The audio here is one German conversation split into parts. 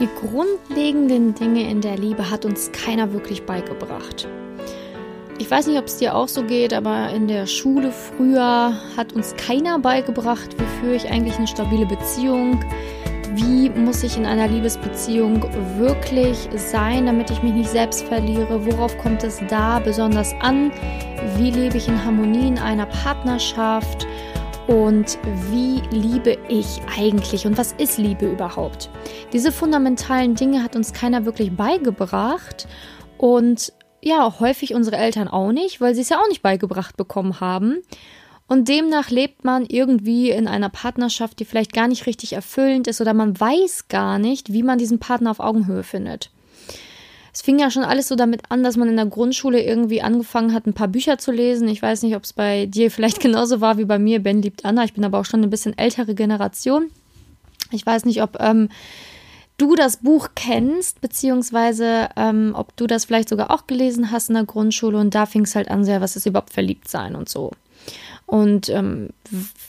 Die grundlegenden Dinge in der Liebe hat uns keiner wirklich beigebracht. Ich weiß nicht, ob es dir auch so geht, aber in der Schule früher hat uns keiner beigebracht, wie führe ich eigentlich eine stabile Beziehung, wie muss ich in einer Liebesbeziehung wirklich sein, damit ich mich nicht selbst verliere, worauf kommt es da besonders an, wie lebe ich in Harmonie in einer Partnerschaft und wie liebe ich eigentlich und was ist Liebe überhaupt? Diese fundamentalen Dinge hat uns keiner wirklich beigebracht und ja, häufig unsere Eltern auch nicht, weil sie es ja auch nicht beigebracht bekommen haben. Und demnach lebt man irgendwie in einer Partnerschaft, die vielleicht gar nicht richtig erfüllend ist oder man weiß gar nicht, wie man diesen Partner auf Augenhöhe findet. Es fing ja schon alles so damit an, dass man in der Grundschule irgendwie angefangen hat, ein paar Bücher zu lesen. Ich weiß nicht, ob es bei dir vielleicht genauso war wie bei mir. Ben liebt Anna. Ich bin aber auch schon eine bisschen ältere Generation. Ich weiß nicht, ob ähm, du das Buch kennst, beziehungsweise ähm, ob du das vielleicht sogar auch gelesen hast in der Grundschule. Und da fing es halt an, sehr, was ist überhaupt verliebt sein und so und ähm,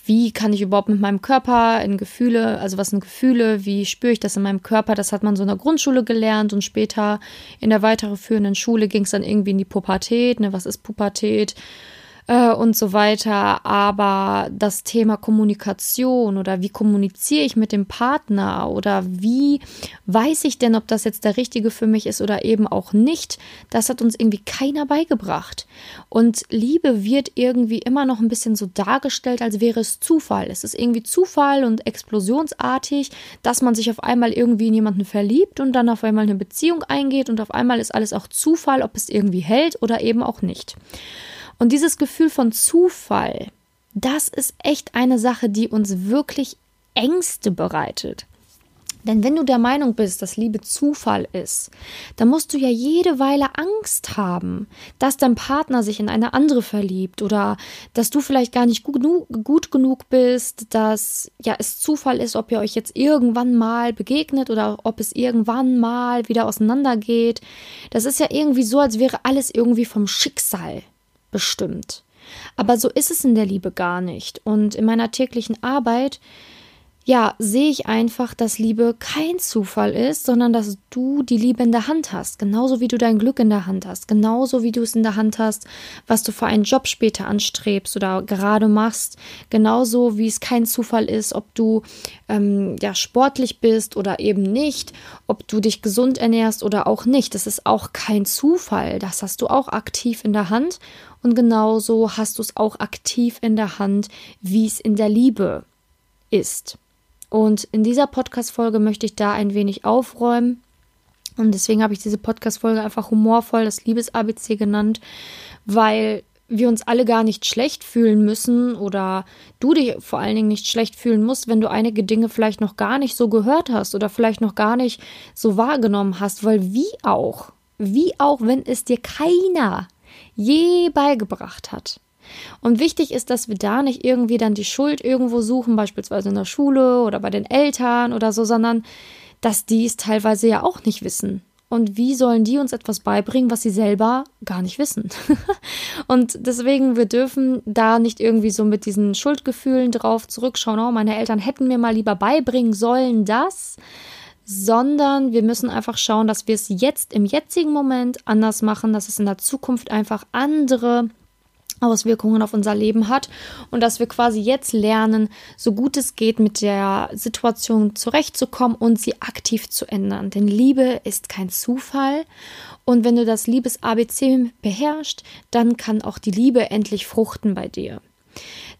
wie kann ich überhaupt mit meinem Körper in Gefühle, also was sind Gefühle, wie spüre ich das in meinem Körper, das hat man so in der Grundschule gelernt und später in der weiterführenden Schule ging es dann irgendwie in die Pubertät, ne, was ist Pubertät, äh, und so weiter. Aber das Thema Kommunikation oder wie kommuniziere ich mit dem Partner oder wie weiß ich denn, ob das jetzt der richtige für mich ist oder eben auch nicht, das hat uns irgendwie keiner beigebracht. Und Liebe wird irgendwie immer noch ein bisschen so dargestellt, als wäre es Zufall. Es ist irgendwie Zufall und explosionsartig, dass man sich auf einmal irgendwie in jemanden verliebt und dann auf einmal eine Beziehung eingeht und auf einmal ist alles auch Zufall, ob es irgendwie hält oder eben auch nicht. Und dieses Gefühl von Zufall, das ist echt eine Sache, die uns wirklich Ängste bereitet. Denn wenn du der Meinung bist, dass Liebe Zufall ist, dann musst du ja jede Weile Angst haben, dass dein Partner sich in eine andere verliebt oder dass du vielleicht gar nicht gut, gut genug bist, dass ja es Zufall ist, ob ihr euch jetzt irgendwann mal begegnet oder ob es irgendwann mal wieder auseinandergeht. Das ist ja irgendwie so, als wäre alles irgendwie vom Schicksal bestimmt. Aber so ist es in der Liebe gar nicht. Und in meiner täglichen Arbeit ja, sehe ich einfach, dass Liebe kein Zufall ist, sondern dass du die Liebe in der Hand hast. Genauso wie du dein Glück in der Hand hast. Genauso wie du es in der Hand hast, was du für einen Job später anstrebst oder gerade machst. Genauso wie es kein Zufall ist, ob du ähm, ja, sportlich bist oder eben nicht. Ob du dich gesund ernährst oder auch nicht. Das ist auch kein Zufall. Das hast du auch aktiv in der Hand. Und genauso hast du es auch aktiv in der Hand, wie es in der Liebe ist. Und in dieser Podcast-Folge möchte ich da ein wenig aufräumen. Und deswegen habe ich diese Podcast-Folge einfach humorvoll das Liebes-ABC genannt, weil wir uns alle gar nicht schlecht fühlen müssen oder du dich vor allen Dingen nicht schlecht fühlen musst, wenn du einige Dinge vielleicht noch gar nicht so gehört hast oder vielleicht noch gar nicht so wahrgenommen hast, weil wie auch, wie auch, wenn es dir keiner je beigebracht hat, und wichtig ist, dass wir da nicht irgendwie dann die Schuld irgendwo suchen, beispielsweise in der Schule oder bei den Eltern oder so, sondern dass die es teilweise ja auch nicht wissen. Und wie sollen die uns etwas beibringen, was sie selber gar nicht wissen? und deswegen, wir dürfen da nicht irgendwie so mit diesen Schuldgefühlen drauf zurückschauen, oh, meine Eltern hätten mir mal lieber beibringen sollen das, sondern wir müssen einfach schauen, dass wir es jetzt im jetzigen Moment anders machen, dass es in der Zukunft einfach andere Auswirkungen auf unser Leben hat und dass wir quasi jetzt lernen, so gut es geht, mit der Situation zurechtzukommen und sie aktiv zu ändern. Denn Liebe ist kein Zufall und wenn du das Liebes-ABC beherrschst, dann kann auch die Liebe endlich fruchten bei dir.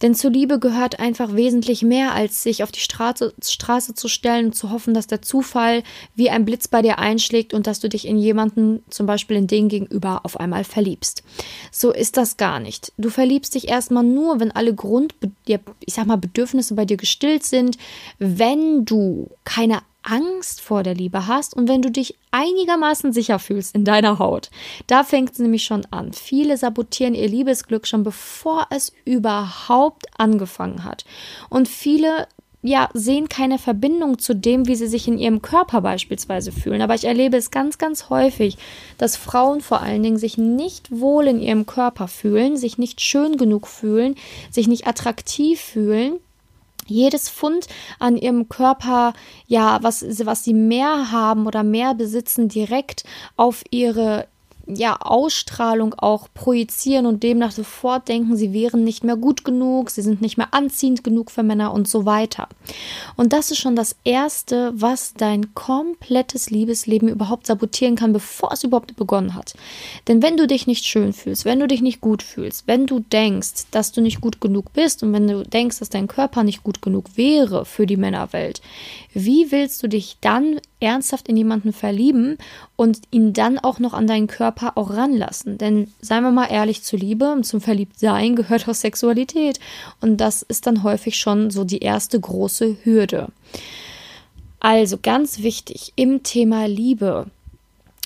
Denn zur Liebe gehört einfach wesentlich mehr, als sich auf die Straße, Straße zu stellen und zu hoffen, dass der Zufall wie ein Blitz bei dir einschlägt und dass du dich in jemanden, zum Beispiel in den gegenüber, auf einmal verliebst. So ist das gar nicht. Du verliebst dich erstmal nur, wenn alle Grund, ich sag mal, Bedürfnisse bei dir gestillt sind, wenn du keine Angst vor der Liebe hast und wenn du dich einigermaßen sicher fühlst in deiner Haut. Da fängt es nämlich schon an. Viele sabotieren ihr Liebesglück schon bevor es überhaupt angefangen hat. Und viele ja, sehen keine Verbindung zu dem, wie sie sich in ihrem Körper beispielsweise fühlen. Aber ich erlebe es ganz, ganz häufig, dass Frauen vor allen Dingen sich nicht wohl in ihrem Körper fühlen, sich nicht schön genug fühlen, sich nicht attraktiv fühlen jedes Pfund an ihrem Körper, ja, was, was sie mehr haben oder mehr besitzen, direkt auf ihre ja, Ausstrahlung auch projizieren und demnach sofort denken, sie wären nicht mehr gut genug, sie sind nicht mehr anziehend genug für Männer und so weiter. Und das ist schon das Erste, was dein komplettes Liebesleben überhaupt sabotieren kann, bevor es überhaupt begonnen hat. Denn wenn du dich nicht schön fühlst, wenn du dich nicht gut fühlst, wenn du denkst, dass du nicht gut genug bist und wenn du denkst, dass dein Körper nicht gut genug wäre für die Männerwelt, wie willst du dich dann ernsthaft in jemanden verlieben und ihn dann auch noch an deinen Körper auch ranlassen. Denn seien wir mal ehrlich, zu Liebe und zum Verliebtsein gehört auch Sexualität. Und das ist dann häufig schon so die erste große Hürde. Also ganz wichtig im Thema Liebe,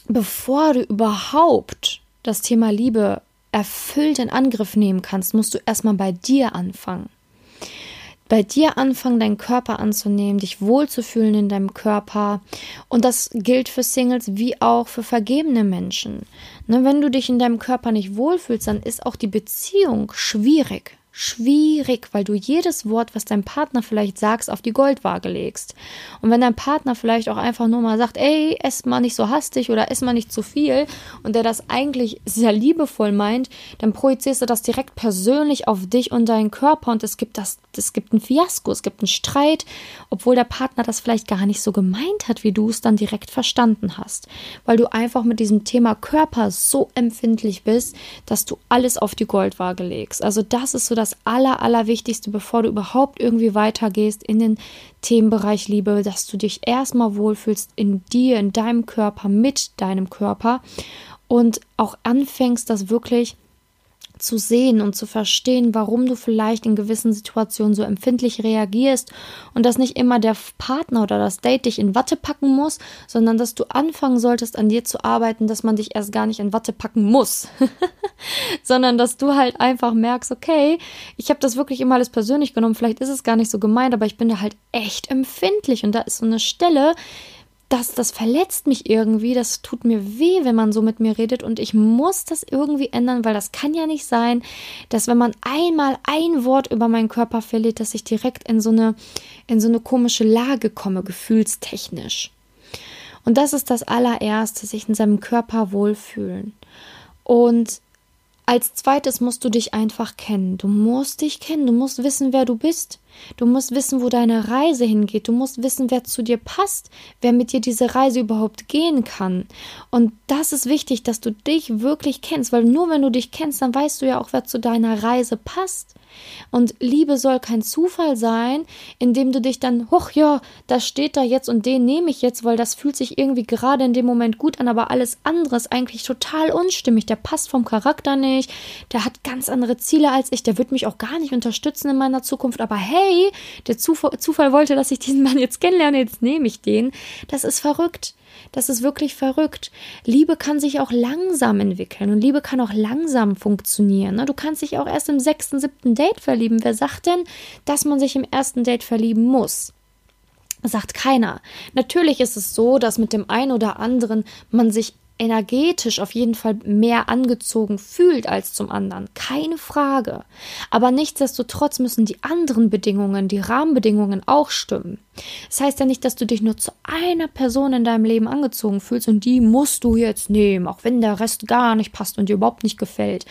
bevor du überhaupt das Thema Liebe erfüllt in Angriff nehmen kannst, musst du erstmal bei dir anfangen bei dir anfangen, deinen Körper anzunehmen, dich wohlzufühlen in deinem Körper. Und das gilt für Singles wie auch für vergebene Menschen. Ne, wenn du dich in deinem Körper nicht wohlfühlst, dann ist auch die Beziehung schwierig schwierig, weil du jedes Wort, was dein Partner vielleicht sagst, auf die Goldwaage legst. Und wenn dein Partner vielleicht auch einfach nur mal sagt, ey, ess mal nicht so hastig oder ess mal nicht zu viel und der das eigentlich sehr liebevoll meint, dann projizierst du das direkt persönlich auf dich und deinen Körper und es gibt das, es gibt ein Fiasko, es gibt einen Streit, obwohl der Partner das vielleicht gar nicht so gemeint hat, wie du es dann direkt verstanden hast, weil du einfach mit diesem Thema Körper so empfindlich bist, dass du alles auf die Goldwaage legst. Also das ist so das das Aller, Allerwichtigste, bevor du überhaupt irgendwie weitergehst in den Themenbereich Liebe, dass du dich erstmal wohlfühlst in dir, in deinem Körper, mit deinem Körper und auch anfängst, das wirklich zu sehen und zu verstehen, warum du vielleicht in gewissen Situationen so empfindlich reagierst und dass nicht immer der Partner oder das Date dich in Watte packen muss, sondern dass du anfangen solltest, an dir zu arbeiten, dass man dich erst gar nicht in Watte packen muss, sondern dass du halt einfach merkst, okay, ich habe das wirklich immer alles persönlich genommen, vielleicht ist es gar nicht so gemeint, aber ich bin da halt echt empfindlich und da ist so eine Stelle, das, das verletzt mich irgendwie, das tut mir weh, wenn man so mit mir redet und ich muss das irgendwie ändern, weil das kann ja nicht sein, dass wenn man einmal ein Wort über meinen Körper verliert, dass ich direkt in so eine, in so eine komische Lage komme, gefühlstechnisch. Und das ist das allererste, sich in seinem Körper wohlfühlen. Und als zweites musst du dich einfach kennen. Du musst dich kennen. Du musst wissen, wer du bist. Du musst wissen, wo deine Reise hingeht. Du musst wissen, wer zu dir passt, wer mit dir diese Reise überhaupt gehen kann. Und das ist wichtig, dass du dich wirklich kennst, weil nur wenn du dich kennst, dann weißt du ja auch, wer zu deiner Reise passt. Und Liebe soll kein Zufall sein, indem du dich dann, hoch, ja, das steht da jetzt und den nehme ich jetzt, weil das fühlt sich irgendwie gerade in dem Moment gut an, aber alles andere ist eigentlich total unstimmig. Der passt vom Charakter nicht, der hat ganz andere Ziele als ich, der wird mich auch gar nicht unterstützen in meiner Zukunft, aber hey, hey, der Zufall, Zufall wollte, dass ich diesen Mann jetzt kennenlerne, jetzt nehme ich den. Das ist verrückt. Das ist wirklich verrückt. Liebe kann sich auch langsam entwickeln und Liebe kann auch langsam funktionieren. Ne? Du kannst dich auch erst im sechsten, siebten Date verlieben. Wer sagt denn, dass man sich im ersten Date verlieben muss? Sagt keiner. Natürlich ist es so, dass mit dem einen oder anderen man sich energetisch auf jeden Fall mehr angezogen fühlt als zum anderen. Keine Frage. Aber nichtsdestotrotz müssen die anderen Bedingungen, die Rahmenbedingungen auch stimmen. Das heißt ja nicht, dass du dich nur zu einer Person in deinem Leben angezogen fühlst und die musst du jetzt nehmen, auch wenn der Rest gar nicht passt und dir überhaupt nicht gefällt.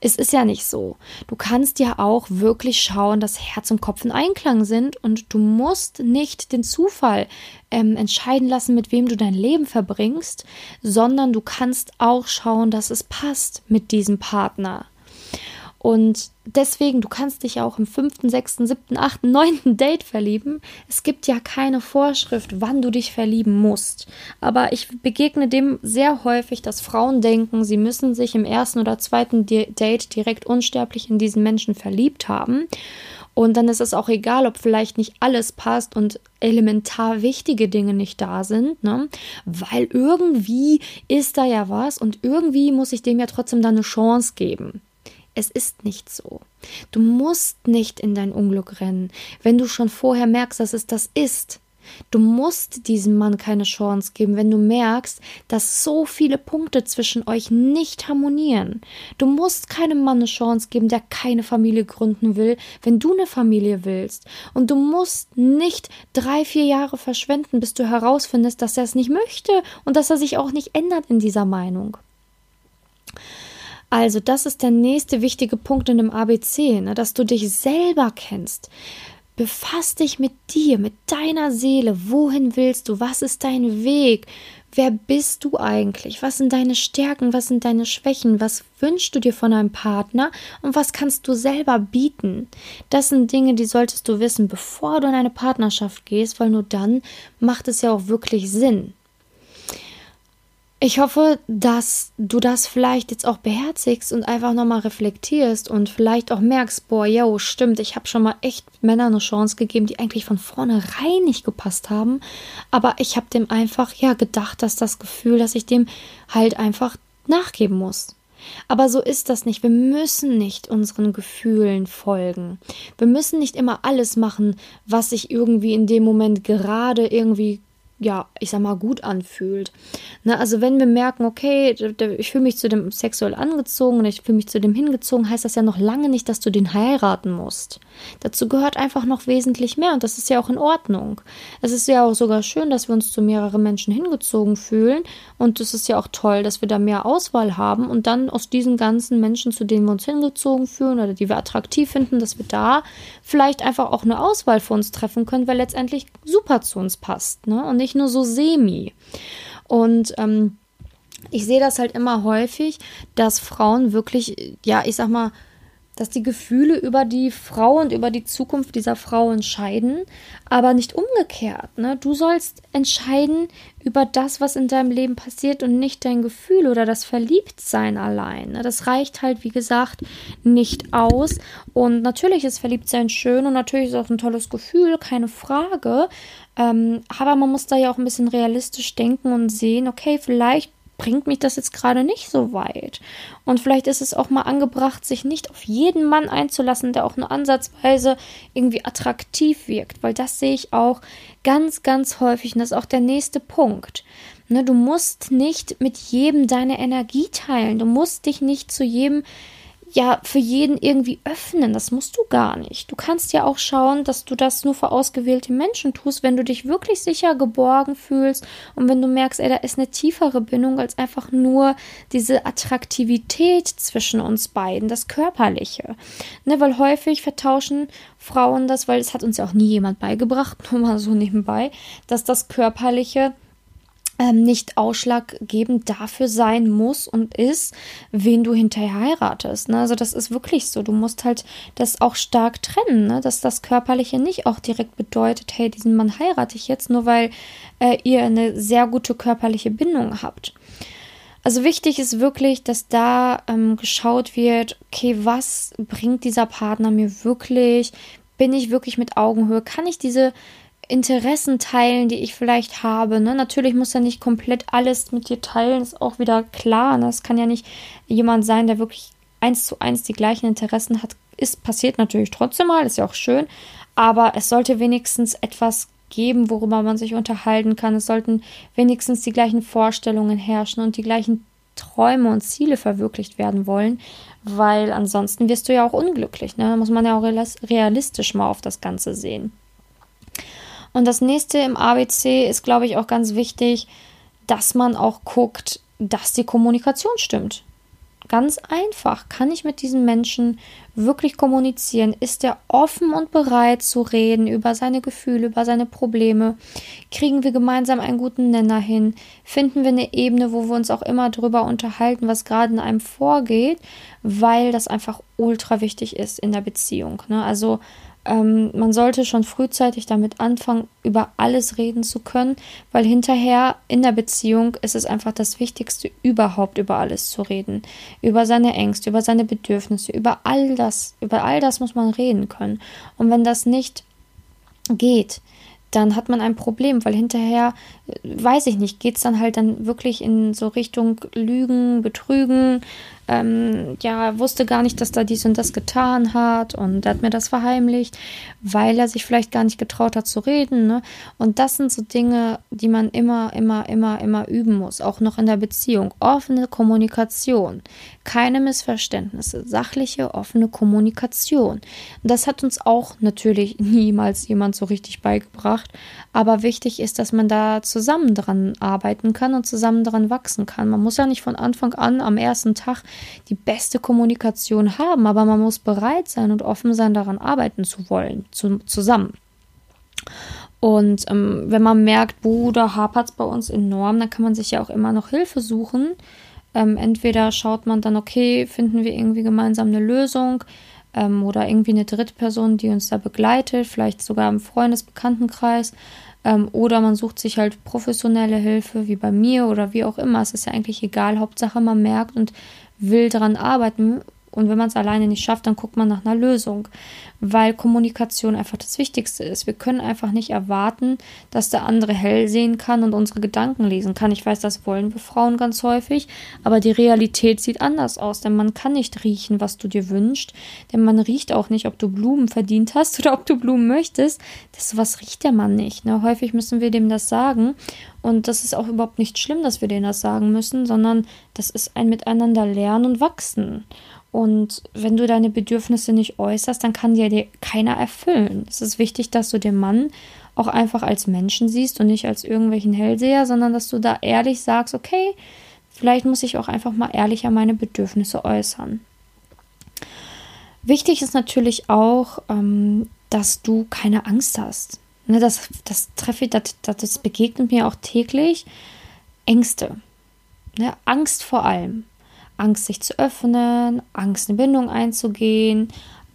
Es ist ja nicht so. Du kannst ja auch wirklich schauen, dass Herz und Kopf in Einklang sind und du musst nicht den Zufall ähm, entscheiden lassen, mit wem du dein Leben verbringst, sondern du kannst auch schauen, dass es passt mit diesem Partner. Und deswegen, du kannst dich auch im fünften, sechsten, siebten, achten, neunten Date verlieben. Es gibt ja keine Vorschrift, wann du dich verlieben musst. Aber ich begegne dem sehr häufig, dass Frauen denken, sie müssen sich im ersten oder zweiten Date direkt unsterblich in diesen Menschen verliebt haben. Und dann ist es auch egal, ob vielleicht nicht alles passt und elementar wichtige Dinge nicht da sind, ne? Weil irgendwie ist da ja was und irgendwie muss ich dem ja trotzdem dann eine Chance geben. Es ist nicht so. Du musst nicht in dein Unglück rennen, wenn du schon vorher merkst, dass es das ist. Du musst diesem Mann keine Chance geben, wenn du merkst, dass so viele Punkte zwischen euch nicht harmonieren. Du musst keinem Mann eine Chance geben, der keine Familie gründen will, wenn du eine Familie willst. Und du musst nicht drei, vier Jahre verschwenden, bis du herausfindest, dass er es nicht möchte und dass er sich auch nicht ändert in dieser Meinung. Also, das ist der nächste wichtige Punkt in dem ABC, ne, dass du dich selber kennst. Befass dich mit dir, mit deiner Seele. Wohin willst du? Was ist dein Weg? Wer bist du eigentlich? Was sind deine Stärken? Was sind deine Schwächen? Was wünschst du dir von einem Partner? Und was kannst du selber bieten? Das sind Dinge, die solltest du wissen, bevor du in eine Partnerschaft gehst, weil nur dann macht es ja auch wirklich Sinn. Ich hoffe, dass du das vielleicht jetzt auch beherzigst und einfach nochmal reflektierst und vielleicht auch merkst, boah, yo, stimmt, ich habe schon mal echt Männern eine Chance gegeben, die eigentlich von vornherein nicht gepasst haben, aber ich habe dem einfach, ja, gedacht, dass das Gefühl, dass ich dem halt einfach nachgeben muss. Aber so ist das nicht. Wir müssen nicht unseren Gefühlen folgen. Wir müssen nicht immer alles machen, was sich irgendwie in dem Moment gerade irgendwie ja, ich sag mal, gut anfühlt. Ne, also wenn wir merken, okay, ich fühle mich zu dem sexuell angezogen und ich fühle mich zu dem hingezogen, heißt das ja noch lange nicht, dass du den heiraten musst. Dazu gehört einfach noch wesentlich mehr und das ist ja auch in Ordnung. Es ist ja auch sogar schön, dass wir uns zu mehreren Menschen hingezogen fühlen und es ist ja auch toll, dass wir da mehr Auswahl haben und dann aus diesen ganzen Menschen, zu denen wir uns hingezogen fühlen oder die wir attraktiv finden, dass wir da vielleicht einfach auch eine Auswahl für uns treffen können, weil letztendlich super zu uns passt. Ne? Und nicht nur so semi. Und ähm, ich sehe das halt immer häufig, dass Frauen wirklich, ja, ich sag mal, dass die Gefühle über die Frau und über die Zukunft dieser Frau entscheiden, aber nicht umgekehrt. Ne? Du sollst entscheiden über das, was in deinem Leben passiert und nicht dein Gefühl oder das Verliebtsein allein. Ne? Das reicht halt, wie gesagt, nicht aus. Und natürlich ist Verliebtsein schön und natürlich ist auch ein tolles Gefühl, keine Frage. Ähm, aber man muss da ja auch ein bisschen realistisch denken und sehen, okay, vielleicht bringt mich das jetzt gerade nicht so weit. Und vielleicht ist es auch mal angebracht, sich nicht auf jeden Mann einzulassen, der auch nur ansatzweise irgendwie attraktiv wirkt, weil das sehe ich auch ganz, ganz häufig und das ist auch der nächste Punkt. Ne, du musst nicht mit jedem deine Energie teilen, du musst dich nicht zu jedem ja für jeden irgendwie öffnen. Das musst du gar nicht. Du kannst ja auch schauen, dass du das nur für ausgewählte Menschen tust, wenn du dich wirklich sicher geborgen fühlst und wenn du merkst, ey, da ist eine tiefere Bindung als einfach nur diese Attraktivität zwischen uns beiden, das Körperliche. Ne, weil häufig vertauschen Frauen das, weil es hat uns ja auch nie jemand beigebracht, nur mal so nebenbei, dass das Körperliche nicht ausschlaggebend dafür sein muss und ist, wen du hinterher heiratest. Ne? Also das ist wirklich so. Du musst halt das auch stark trennen, ne? dass das Körperliche nicht auch direkt bedeutet, hey, diesen Mann heirate ich jetzt, nur weil äh, ihr eine sehr gute körperliche Bindung habt. Also wichtig ist wirklich, dass da ähm, geschaut wird, okay, was bringt dieser Partner mir wirklich? Bin ich wirklich mit Augenhöhe? Kann ich diese Interessen teilen, die ich vielleicht habe. Ne? Natürlich muss er nicht komplett alles mit dir teilen, ist auch wieder klar. Ne? Es kann ja nicht jemand sein, der wirklich eins zu eins die gleichen Interessen hat. Ist passiert natürlich trotzdem mal, ist ja auch schön, aber es sollte wenigstens etwas geben, worüber man sich unterhalten kann. Es sollten wenigstens die gleichen Vorstellungen herrschen und die gleichen Träume und Ziele verwirklicht werden wollen, weil ansonsten wirst du ja auch unglücklich. Ne? Da muss man ja auch realistisch mal auf das Ganze sehen. Und das nächste im ABC ist, glaube ich, auch ganz wichtig, dass man auch guckt, dass die Kommunikation stimmt. Ganz einfach. Kann ich mit diesem Menschen wirklich kommunizieren? Ist er offen und bereit zu reden über seine Gefühle, über seine Probleme? Kriegen wir gemeinsam einen guten Nenner hin? Finden wir eine Ebene, wo wir uns auch immer drüber unterhalten, was gerade in einem vorgeht? Weil das einfach ultra wichtig ist in der Beziehung. Ne? Also ähm, man sollte schon frühzeitig damit anfangen, über alles reden zu können, weil hinterher in der Beziehung ist es einfach das Wichtigste, überhaupt über alles zu reden. Über seine Ängste, über seine Bedürfnisse, über all das, über all das muss man reden können. Und wenn das nicht geht, dann hat man ein Problem, weil hinterher, äh, weiß ich nicht, geht es dann halt dann wirklich in so Richtung Lügen, Betrügen, ähm, ja, wusste gar nicht, dass da dies und das getan hat und hat mir das verheimlicht. Weil er sich vielleicht gar nicht getraut hat zu reden. Ne? Und das sind so Dinge, die man immer, immer, immer, immer üben muss, auch noch in der Beziehung. Offene Kommunikation, keine Missverständnisse, sachliche, offene Kommunikation. Das hat uns auch natürlich niemals jemand so richtig beigebracht. Aber wichtig ist, dass man da zusammen dran arbeiten kann und zusammen dran wachsen kann. Man muss ja nicht von Anfang an am ersten Tag die beste Kommunikation haben, aber man muss bereit sein und offen sein, daran arbeiten zu wollen, zu, zusammen. Und ähm, wenn man merkt, boah, da hapert es bei uns enorm, dann kann man sich ja auch immer noch Hilfe suchen. Ähm, entweder schaut man dann, okay, finden wir irgendwie gemeinsam eine Lösung ähm, oder irgendwie eine dritte Person, die uns da begleitet, vielleicht sogar im Freundesbekanntenkreis. Ähm, oder man sucht sich halt professionelle Hilfe, wie bei mir oder wie auch immer. Es ist ja eigentlich egal. Hauptsache, man merkt und will daran arbeiten und wenn man es alleine nicht schafft, dann guckt man nach einer Lösung, weil Kommunikation einfach das Wichtigste ist. Wir können einfach nicht erwarten, dass der andere hell sehen kann und unsere Gedanken lesen kann. Ich weiß, das wollen wir Frauen ganz häufig, aber die Realität sieht anders aus, denn man kann nicht riechen, was du dir wünschst, denn man riecht auch nicht, ob du Blumen verdient hast oder ob du Blumen möchtest. Das was riecht der Mann nicht. Ne? Häufig müssen wir dem das sagen und das ist auch überhaupt nicht schlimm, dass wir denen das sagen müssen, sondern das ist ein Miteinander lernen und wachsen. Und wenn du deine Bedürfnisse nicht äußerst, dann kann dir keiner erfüllen. Es ist wichtig, dass du den Mann auch einfach als Menschen siehst und nicht als irgendwelchen Hellseher, sondern dass du da ehrlich sagst, okay, vielleicht muss ich auch einfach mal ehrlicher meine Bedürfnisse äußern. Wichtig ist natürlich auch, ähm, dass du keine Angst hast. Ne, das, das treffe das, das begegnet mir auch täglich. Ängste. Ne, Angst vor allem. Angst, sich zu öffnen, Angst, eine Bindung einzugehen,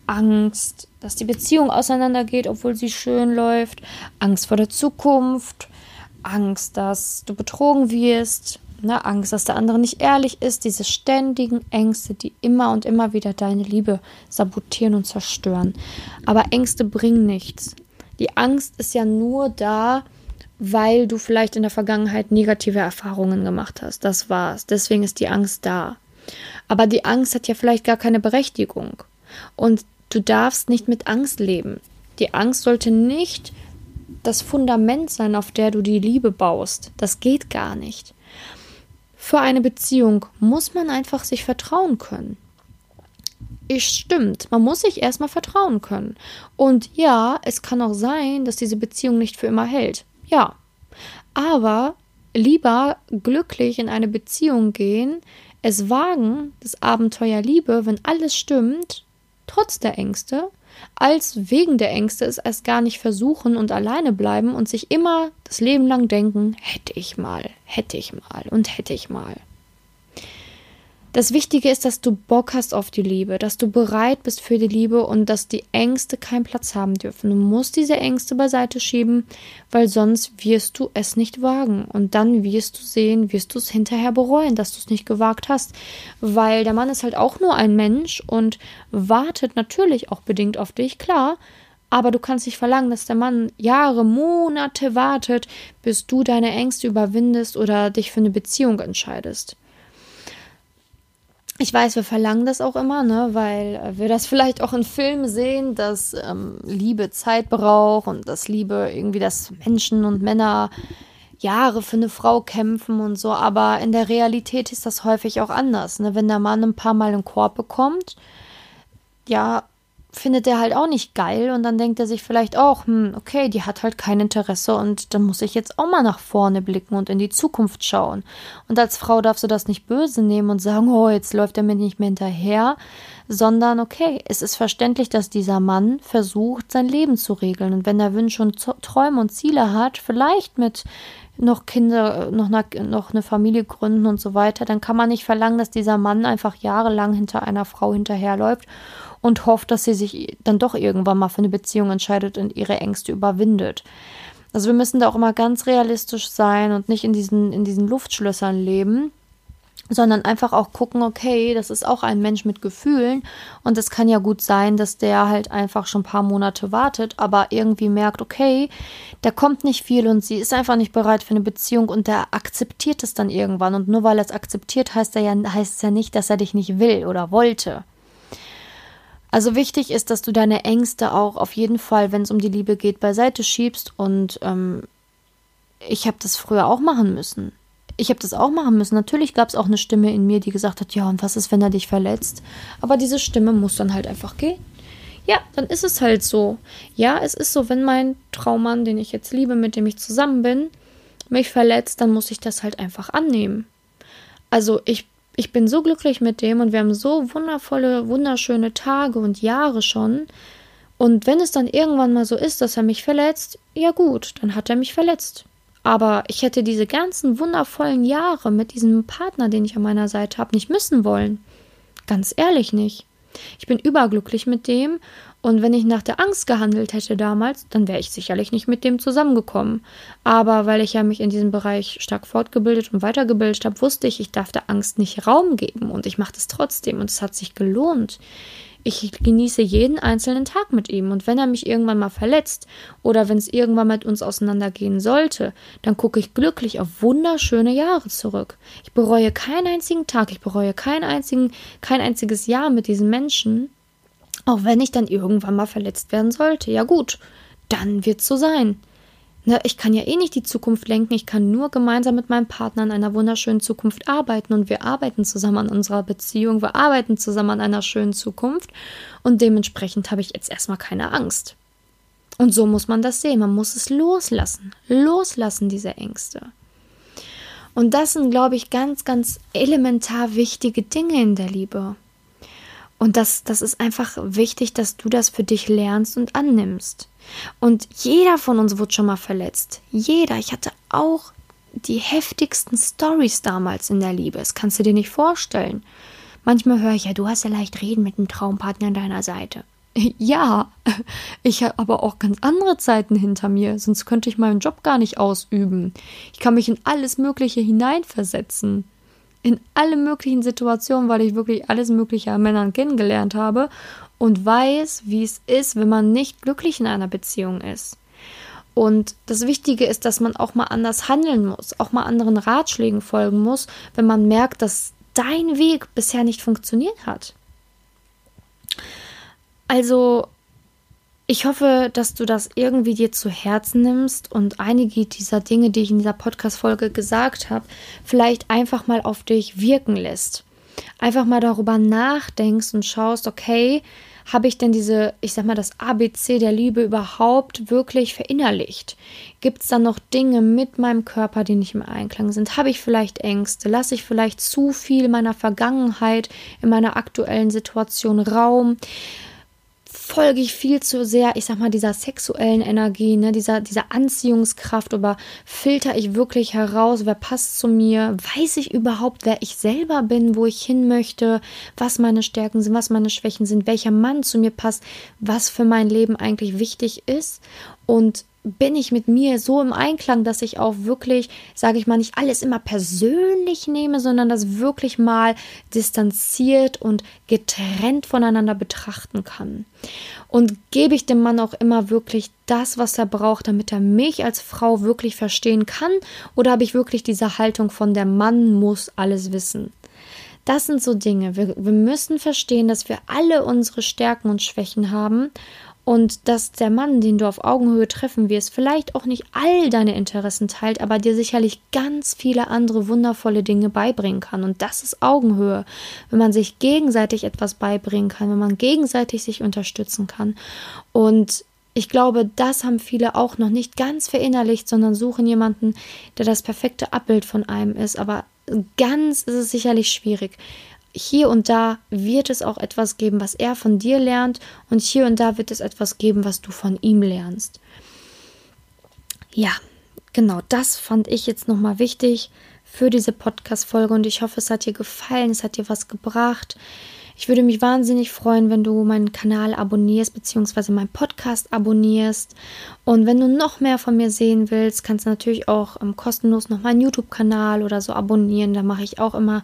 Angst, dass die Beziehung auseinandergeht, obwohl sie schön läuft, Angst vor der Zukunft, Angst, dass du betrogen wirst, ne? Angst, dass der andere nicht ehrlich ist, diese ständigen Ängste, die immer und immer wieder deine Liebe sabotieren und zerstören. Aber Ängste bringen nichts. Die Angst ist ja nur da, weil du vielleicht in der Vergangenheit negative Erfahrungen gemacht hast. Das war's. Deswegen ist die Angst da. Aber die Angst hat ja vielleicht gar keine Berechtigung. Und du darfst nicht mit Angst leben. Die Angst sollte nicht das Fundament sein, auf der du die Liebe baust. Das geht gar nicht. Für eine Beziehung muss man einfach sich vertrauen können. Ich stimmt, man muss sich erstmal vertrauen können. Und ja, es kann auch sein, dass diese Beziehung nicht für immer hält. Ja. Aber lieber glücklich in eine Beziehung gehen, es wagen, das Abenteuer Liebe, wenn alles stimmt, trotz der Ängste, als wegen der Ängste es erst gar nicht versuchen und alleine bleiben und sich immer das Leben lang denken, hätte ich mal, hätte ich mal und hätte ich mal. Das Wichtige ist, dass du Bock hast auf die Liebe, dass du bereit bist für die Liebe und dass die Ängste keinen Platz haben dürfen. Du musst diese Ängste beiseite schieben, weil sonst wirst du es nicht wagen. Und dann wirst du sehen, wirst du es hinterher bereuen, dass du es nicht gewagt hast. Weil der Mann ist halt auch nur ein Mensch und wartet natürlich auch bedingt auf dich, klar. Aber du kannst nicht verlangen, dass der Mann Jahre, Monate wartet, bis du deine Ängste überwindest oder dich für eine Beziehung entscheidest ich weiß, wir verlangen das auch immer, ne, weil wir das vielleicht auch in Filmen sehen, dass ähm, Liebe Zeit braucht und dass Liebe irgendwie, dass Menschen und Männer Jahre für eine Frau kämpfen und so, aber in der Realität ist das häufig auch anders. Ne? Wenn der Mann ein paar Mal einen Korb bekommt, ja, findet er halt auch nicht geil und dann denkt er sich vielleicht auch, hm, okay, die hat halt kein Interesse und dann muss ich jetzt auch mal nach vorne blicken und in die Zukunft schauen. Und als Frau darfst du das nicht böse nehmen und sagen, oh, jetzt läuft er mir nicht mehr hinterher, sondern okay, es ist verständlich, dass dieser Mann versucht, sein Leben zu regeln und wenn er Wünsche und Träume und Ziele hat, vielleicht mit noch Kinder, noch eine, noch eine Familie gründen und so weiter, dann kann man nicht verlangen, dass dieser Mann einfach jahrelang hinter einer Frau hinterherläuft und hofft, dass sie sich dann doch irgendwann mal für eine Beziehung entscheidet und ihre Ängste überwindet. Also wir müssen da auch immer ganz realistisch sein und nicht in diesen, in diesen Luftschlössern leben, sondern einfach auch gucken, okay, das ist auch ein Mensch mit Gefühlen und es kann ja gut sein, dass der halt einfach schon ein paar Monate wartet, aber irgendwie merkt, okay, da kommt nicht viel und sie ist einfach nicht bereit für eine Beziehung und der akzeptiert es dann irgendwann und nur weil er es akzeptiert, heißt er ja heißt es ja nicht, dass er dich nicht will oder wollte. Also wichtig ist, dass du deine Ängste auch auf jeden Fall, wenn es um die Liebe geht, beiseite schiebst. Und ähm, ich habe das früher auch machen müssen. Ich habe das auch machen müssen. Natürlich gab es auch eine Stimme in mir, die gesagt hat, ja, und was ist, wenn er dich verletzt? Aber diese Stimme muss dann halt einfach gehen. Ja, dann ist es halt so. Ja, es ist so, wenn mein Traummann, den ich jetzt liebe, mit dem ich zusammen bin, mich verletzt, dann muss ich das halt einfach annehmen. Also ich ich bin so glücklich mit dem und wir haben so wundervolle, wunderschöne Tage und Jahre schon. Und wenn es dann irgendwann mal so ist, dass er mich verletzt, ja gut, dann hat er mich verletzt. Aber ich hätte diese ganzen wundervollen Jahre mit diesem Partner, den ich an meiner Seite habe, nicht missen wollen. Ganz ehrlich nicht. Ich bin überglücklich mit dem und wenn ich nach der Angst gehandelt hätte damals, dann wäre ich sicherlich nicht mit dem zusammengekommen. Aber weil ich ja mich in diesem Bereich stark fortgebildet und weitergebildet habe, wusste ich, ich darf der Angst nicht Raum geben und ich mache das trotzdem und es hat sich gelohnt. Ich genieße jeden einzelnen Tag mit ihm und wenn er mich irgendwann mal verletzt oder wenn es irgendwann mit uns auseinandergehen sollte, dann gucke ich glücklich auf wunderschöne Jahre zurück. Ich bereue keinen einzigen Tag, ich bereue keinen einzigen, kein einziges Jahr mit diesen Menschen auch wenn ich dann irgendwann mal verletzt werden sollte. Ja gut, dann wird's so sein. Ne, ich kann ja eh nicht die Zukunft lenken, ich kann nur gemeinsam mit meinem Partner an einer wunderschönen Zukunft arbeiten und wir arbeiten zusammen an unserer Beziehung, wir arbeiten zusammen an einer schönen Zukunft und dementsprechend habe ich jetzt erstmal keine Angst. Und so muss man das sehen, man muss es loslassen, loslassen diese Ängste. Und das sind, glaube ich, ganz, ganz elementar wichtige Dinge in der Liebe. Und das, das ist einfach wichtig, dass du das für dich lernst und annimmst. Und jeder von uns wurde schon mal verletzt. Jeder. Ich hatte auch die heftigsten Stories damals in der Liebe. Das kannst du dir nicht vorstellen. Manchmal höre ich ja, du hast ja leicht reden mit einem Traumpartner an deiner Seite. Ja, ich habe aber auch ganz andere Zeiten hinter mir, sonst könnte ich meinen Job gar nicht ausüben. Ich kann mich in alles Mögliche hineinversetzen in alle möglichen Situationen, weil ich wirklich alles Mögliche an Männern kennengelernt habe und weiß, wie es ist, wenn man nicht glücklich in einer Beziehung ist. Und das Wichtige ist, dass man auch mal anders handeln muss, auch mal anderen Ratschlägen folgen muss, wenn man merkt, dass dein Weg bisher nicht funktioniert hat. Also ich hoffe, dass du das irgendwie dir zu Herzen nimmst und einige dieser Dinge, die ich in dieser Podcast-Folge gesagt habe, vielleicht einfach mal auf dich wirken lässt. Einfach mal darüber nachdenkst und schaust, okay, habe ich denn diese, ich sag mal, das ABC der Liebe überhaupt wirklich verinnerlicht? Gibt es da noch Dinge mit meinem Körper, die nicht im Einklang sind? Habe ich vielleicht Ängste? Lasse ich vielleicht zu viel meiner Vergangenheit in meiner aktuellen Situation Raum? Folge ich viel zu sehr, ich sag mal, dieser sexuellen Energie, ne, dieser, dieser Anziehungskraft oder filter ich wirklich heraus, wer passt zu mir, weiß ich überhaupt, wer ich selber bin, wo ich hin möchte, was meine Stärken sind, was meine Schwächen sind, welcher Mann zu mir passt, was für mein Leben eigentlich wichtig ist? Und bin ich mit mir so im Einklang, dass ich auch wirklich, sage ich mal, nicht alles immer persönlich nehme, sondern das wirklich mal distanziert und getrennt voneinander betrachten kann. Und gebe ich dem Mann auch immer wirklich das, was er braucht, damit er mich als Frau wirklich verstehen kann? Oder habe ich wirklich diese Haltung von der Mann muss alles wissen? Das sind so Dinge. Wir, wir müssen verstehen, dass wir alle unsere Stärken und Schwächen haben und dass der Mann, den du auf Augenhöhe treffen wirst, vielleicht auch nicht all deine Interessen teilt, aber dir sicherlich ganz viele andere wundervolle Dinge beibringen kann. Und das ist Augenhöhe, wenn man sich gegenseitig etwas beibringen kann, wenn man gegenseitig sich unterstützen kann. Und ich glaube, das haben viele auch noch nicht ganz verinnerlicht, sondern suchen jemanden, der das perfekte Abbild von einem ist. Aber ganz ist es sicherlich schwierig hier und da wird es auch etwas geben, was er von dir lernt und hier und da wird es etwas geben, was du von ihm lernst. Ja, genau, das fand ich jetzt nochmal wichtig für diese Podcast-Folge und ich hoffe, es hat dir gefallen, es hat dir was gebracht. Ich würde mich wahnsinnig freuen, wenn du meinen Kanal abonnierst, beziehungsweise meinen Podcast abonnierst. Und wenn du noch mehr von mir sehen willst, kannst du natürlich auch ähm, kostenlos noch meinen YouTube-Kanal oder so abonnieren. Da mache ich auch immer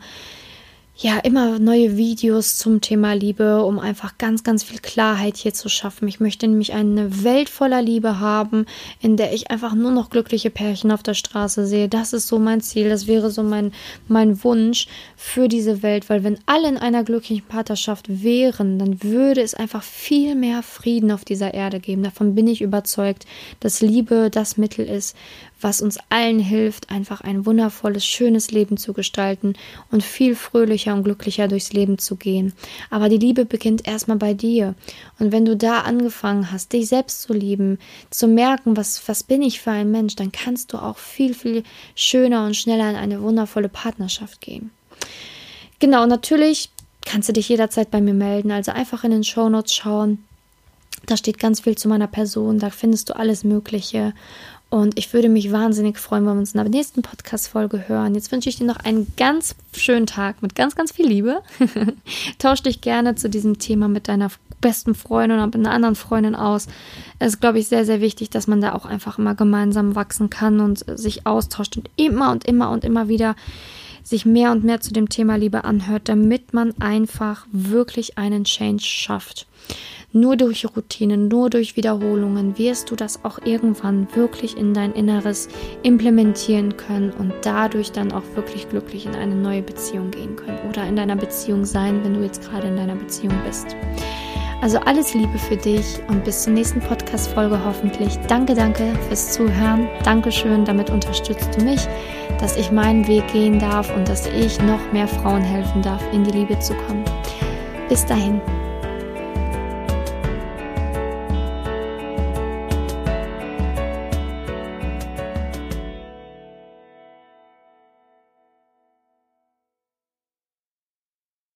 ja immer neue Videos zum Thema Liebe, um einfach ganz, ganz viel Klarheit hier zu schaffen. Ich möchte nämlich eine Welt voller Liebe haben, in der ich einfach nur noch glückliche Pärchen auf der Straße sehe. Das ist so mein Ziel, das wäre so mein, mein Wunsch für diese Welt, weil wenn alle in einer glücklichen Partnerschaft wären, dann würde es einfach viel mehr Frieden auf dieser Erde geben. Davon bin ich überzeugt, dass Liebe das Mittel ist, was uns allen hilft, einfach ein wundervolles, schönes Leben zu gestalten und viel fröhlicher und glücklicher durchs Leben zu gehen. Aber die Liebe beginnt erstmal bei dir. Und wenn du da angefangen hast, dich selbst zu lieben, zu merken, was, was bin ich für ein Mensch, dann kannst du auch viel, viel schöner und schneller in eine wundervolle Partnerschaft gehen. Genau, natürlich kannst du dich jederzeit bei mir melden. Also einfach in den Show Notes schauen. Da steht ganz viel zu meiner Person, da findest du alles Mögliche. Und ich würde mich wahnsinnig freuen, wenn wir uns in der nächsten Podcast-Folge hören. Jetzt wünsche ich dir noch einen ganz schönen Tag mit ganz, ganz viel Liebe. Tausch dich gerne zu diesem Thema mit deiner besten Freundin oder mit einer anderen Freundin aus. Es ist, glaube ich, sehr, sehr wichtig, dass man da auch einfach immer gemeinsam wachsen kann und sich austauscht und immer und immer und immer wieder sich mehr und mehr zu dem Thema Liebe anhört, damit man einfach wirklich einen Change schafft. Nur durch Routinen, nur durch Wiederholungen wirst du das auch irgendwann wirklich in dein Inneres implementieren können und dadurch dann auch wirklich glücklich in eine neue Beziehung gehen können oder in deiner Beziehung sein, wenn du jetzt gerade in deiner Beziehung bist. Also alles Liebe für dich und bis zur nächsten Podcast-Folge hoffentlich. Danke, danke fürs Zuhören. Dankeschön, damit unterstützt du mich, dass ich meinen Weg gehen darf und dass ich noch mehr Frauen helfen darf, in die Liebe zu kommen. Bis dahin.